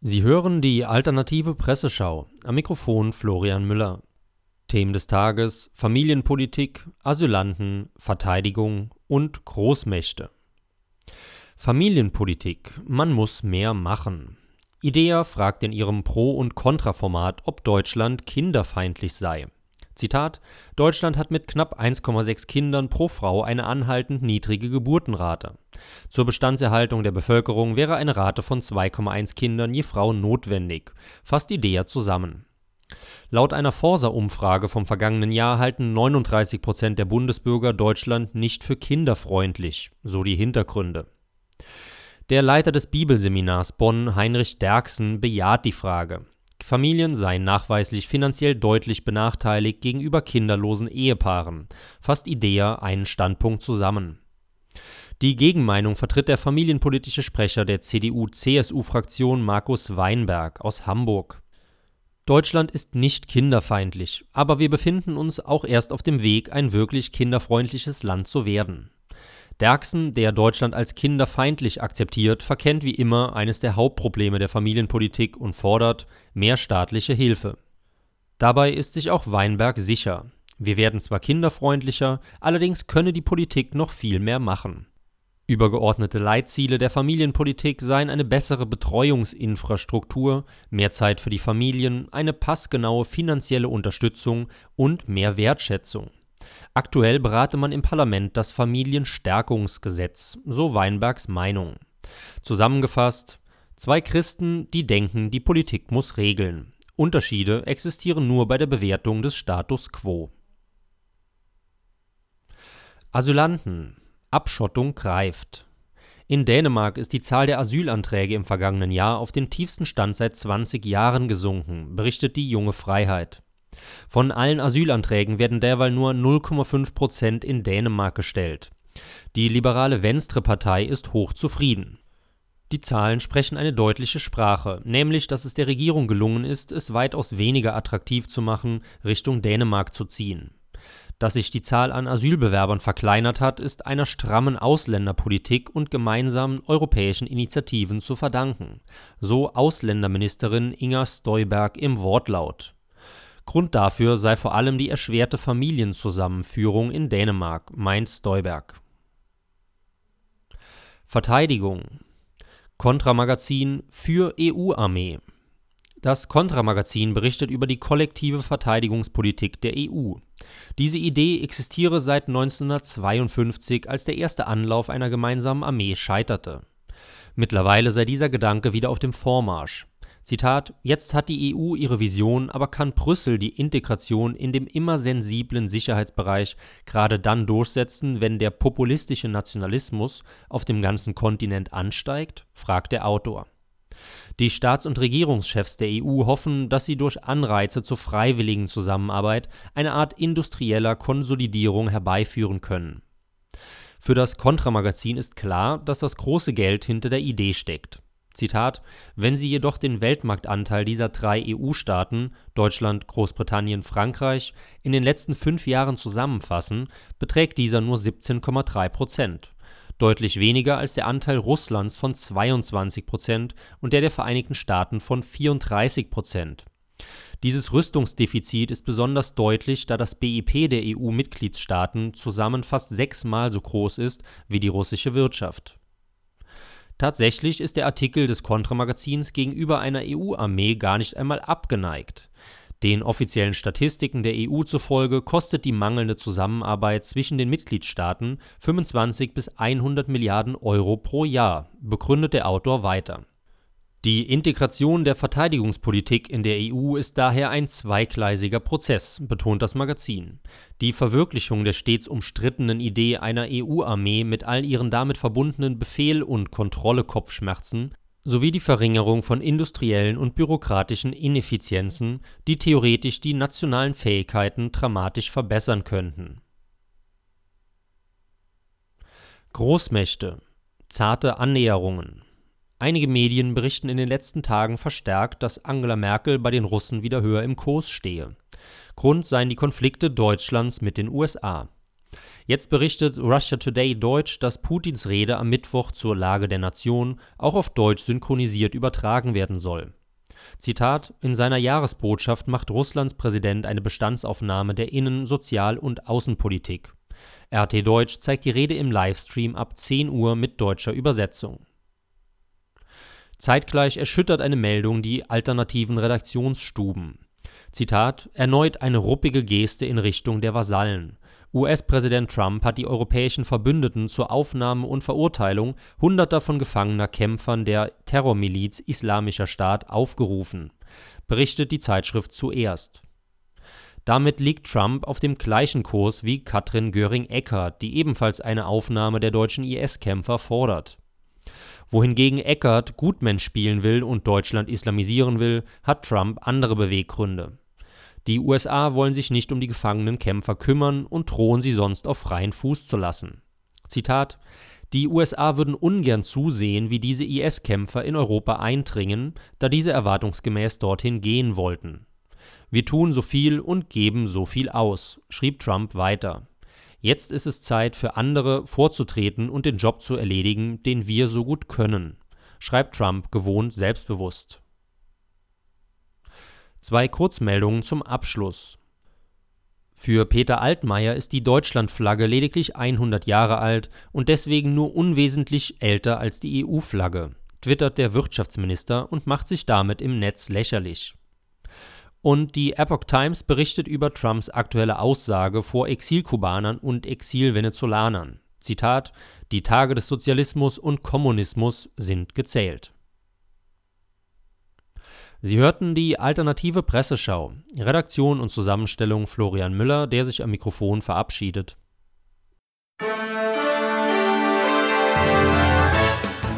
Sie hören die alternative Presseschau. Am Mikrofon Florian Müller. Themen des Tages: Familienpolitik, Asylanten, Verteidigung und Großmächte. Familienpolitik. Man muss mehr machen. IDEA fragt in ihrem Pro- und Kontraformat, ob Deutschland kinderfeindlich sei. Zitat: Deutschland hat mit knapp 1,6 Kindern pro Frau eine anhaltend niedrige Geburtenrate. Zur Bestandserhaltung der Bevölkerung wäre eine Rate von 2,1 Kindern je Frau notwendig, fasst IDEA zusammen. Laut einer Forsa-Umfrage vom vergangenen Jahr halten 39 Prozent der Bundesbürger Deutschland nicht für kinderfreundlich, so die Hintergründe. Der Leiter des Bibelseminars Bonn, Heinrich Derksen, bejaht die Frage. Familien seien nachweislich finanziell deutlich benachteiligt gegenüber kinderlosen Ehepaaren, fasst IDEA einen Standpunkt zusammen. Die Gegenmeinung vertritt der familienpolitische Sprecher der CDU-CSU-Fraktion Markus Weinberg aus Hamburg. Deutschland ist nicht kinderfeindlich, aber wir befinden uns auch erst auf dem Weg, ein wirklich kinderfreundliches Land zu werden. Derksen, der Deutschland als kinderfeindlich akzeptiert, verkennt wie immer eines der Hauptprobleme der Familienpolitik und fordert mehr staatliche Hilfe. Dabei ist sich auch Weinberg sicher. Wir werden zwar kinderfreundlicher, allerdings könne die Politik noch viel mehr machen. Übergeordnete Leitziele der Familienpolitik seien eine bessere Betreuungsinfrastruktur, mehr Zeit für die Familien, eine passgenaue finanzielle Unterstützung und mehr Wertschätzung. Aktuell berate man im Parlament das Familienstärkungsgesetz, so Weinbergs Meinung. Zusammengefasst, zwei Christen, die denken, die Politik muss regeln. Unterschiede existieren nur bei der Bewertung des Status quo. Asylanten. Abschottung greift. In Dänemark ist die Zahl der Asylanträge im vergangenen Jahr auf den tiefsten Stand seit 20 Jahren gesunken, berichtet die Junge Freiheit. Von allen Asylanträgen werden derweil nur 0,5 Prozent in Dänemark gestellt. Die liberale Venstre-Partei ist hochzufrieden. Die Zahlen sprechen eine deutliche Sprache, nämlich dass es der Regierung gelungen ist, es weitaus weniger attraktiv zu machen, Richtung Dänemark zu ziehen. Dass sich die Zahl an Asylbewerbern verkleinert hat, ist einer strammen Ausländerpolitik und gemeinsamen europäischen Initiativen zu verdanken, so Ausländerministerin Inger Steuberg im Wortlaut. Grund dafür sei vor allem die erschwerte Familienzusammenführung in Dänemark, meint Steuberg. Verteidigung Kontramagazin für EU-Armee Das Kontramagazin berichtet über die kollektive Verteidigungspolitik der EU. Diese Idee existiere seit 1952, als der erste Anlauf einer gemeinsamen Armee scheiterte. Mittlerweile sei dieser Gedanke wieder auf dem Vormarsch. Zitat: Jetzt hat die EU ihre Vision, aber kann Brüssel die Integration in dem immer sensiblen Sicherheitsbereich gerade dann durchsetzen, wenn der populistische Nationalismus auf dem ganzen Kontinent ansteigt? fragt der Autor. Die Staats- und Regierungschefs der EU hoffen, dass sie durch Anreize zur freiwilligen Zusammenarbeit eine Art industrieller Konsolidierung herbeiführen können. Für das Kontramagazin ist klar, dass das große Geld hinter der Idee steckt. Zitat: Wenn Sie jedoch den Weltmarktanteil dieser drei EU-Staaten Deutschland, Großbritannien, Frankreich in den letzten fünf Jahren zusammenfassen, beträgt dieser nur 17,3 Prozent, deutlich weniger als der Anteil Russlands von 22 Prozent und der der Vereinigten Staaten von 34 Prozent. Dieses Rüstungsdefizit ist besonders deutlich, da das BIP der EU-Mitgliedstaaten zusammen fast sechsmal so groß ist wie die russische Wirtschaft Tatsächlich ist der Artikel des Kontramagazins gegenüber einer EU-Armee gar nicht einmal abgeneigt. Den offiziellen Statistiken der EU zufolge kostet die mangelnde Zusammenarbeit zwischen den Mitgliedstaaten 25 bis 100 Milliarden Euro pro Jahr, begründet der Autor weiter. Die Integration der Verteidigungspolitik in der EU ist daher ein zweigleisiger Prozess, betont das Magazin. Die Verwirklichung der stets umstrittenen Idee einer EU-Armee mit all ihren damit verbundenen Befehl- und Kontrolle-Kopfschmerzen sowie die Verringerung von industriellen und bürokratischen Ineffizienzen, die theoretisch die nationalen Fähigkeiten dramatisch verbessern könnten. Großmächte Zarte Annäherungen Einige Medien berichten in den letzten Tagen verstärkt, dass Angela Merkel bei den Russen wieder höher im Kurs stehe. Grund seien die Konflikte Deutschlands mit den USA. Jetzt berichtet Russia Today Deutsch, dass Putins Rede am Mittwoch zur Lage der Nation auch auf Deutsch synchronisiert übertragen werden soll. Zitat: In seiner Jahresbotschaft macht Russlands Präsident eine Bestandsaufnahme der Innen-, Sozial- und Außenpolitik. RT Deutsch zeigt die Rede im Livestream ab 10 Uhr mit deutscher Übersetzung. Zeitgleich erschüttert eine Meldung die alternativen Redaktionsstuben. Zitat: Erneut eine ruppige Geste in Richtung der Vasallen. US-Präsident Trump hat die europäischen Verbündeten zur Aufnahme und Verurteilung Hunderter von gefangener Kämpfern der Terrormiliz Islamischer Staat aufgerufen, berichtet die Zeitschrift zuerst. Damit liegt Trump auf dem gleichen Kurs wie Katrin Göring-Eckardt, die ebenfalls eine Aufnahme der deutschen IS-Kämpfer fordert. Wohingegen Eckert Gutmensch spielen will und Deutschland islamisieren will, hat Trump andere Beweggründe. Die USA wollen sich nicht um die gefangenen Kämpfer kümmern und drohen sie sonst auf freien Fuß zu lassen. Zitat Die USA würden ungern zusehen, wie diese IS-Kämpfer in Europa eindringen, da diese erwartungsgemäß dorthin gehen wollten. Wir tun so viel und geben so viel aus, schrieb Trump weiter. Jetzt ist es Zeit für andere vorzutreten und den Job zu erledigen, den wir so gut können, schreibt Trump gewohnt selbstbewusst. Zwei Kurzmeldungen zum Abschluss. Für Peter Altmaier ist die Deutschlandflagge lediglich 100 Jahre alt und deswegen nur unwesentlich älter als die EU-Flagge, twittert der Wirtschaftsminister und macht sich damit im Netz lächerlich. Und die Epoch Times berichtet über Trumps aktuelle Aussage vor Exilkubanern und Exilvenezolanern. Zitat: Die Tage des Sozialismus und Kommunismus sind gezählt. Sie hörten die alternative Presseschau. Redaktion und Zusammenstellung Florian Müller, der sich am Mikrofon verabschiedet.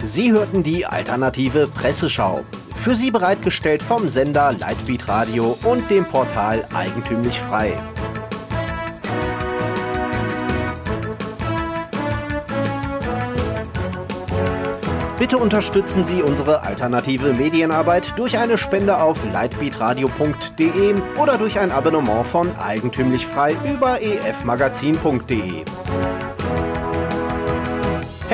Sie hörten die alternative Presseschau. Für Sie bereitgestellt vom Sender Lightbeat Radio und dem Portal Eigentümlich Frei. Bitte unterstützen Sie unsere alternative Medienarbeit durch eine Spende auf lightbeatradio.de oder durch ein Abonnement von Eigentümlich Frei über efmagazin.de.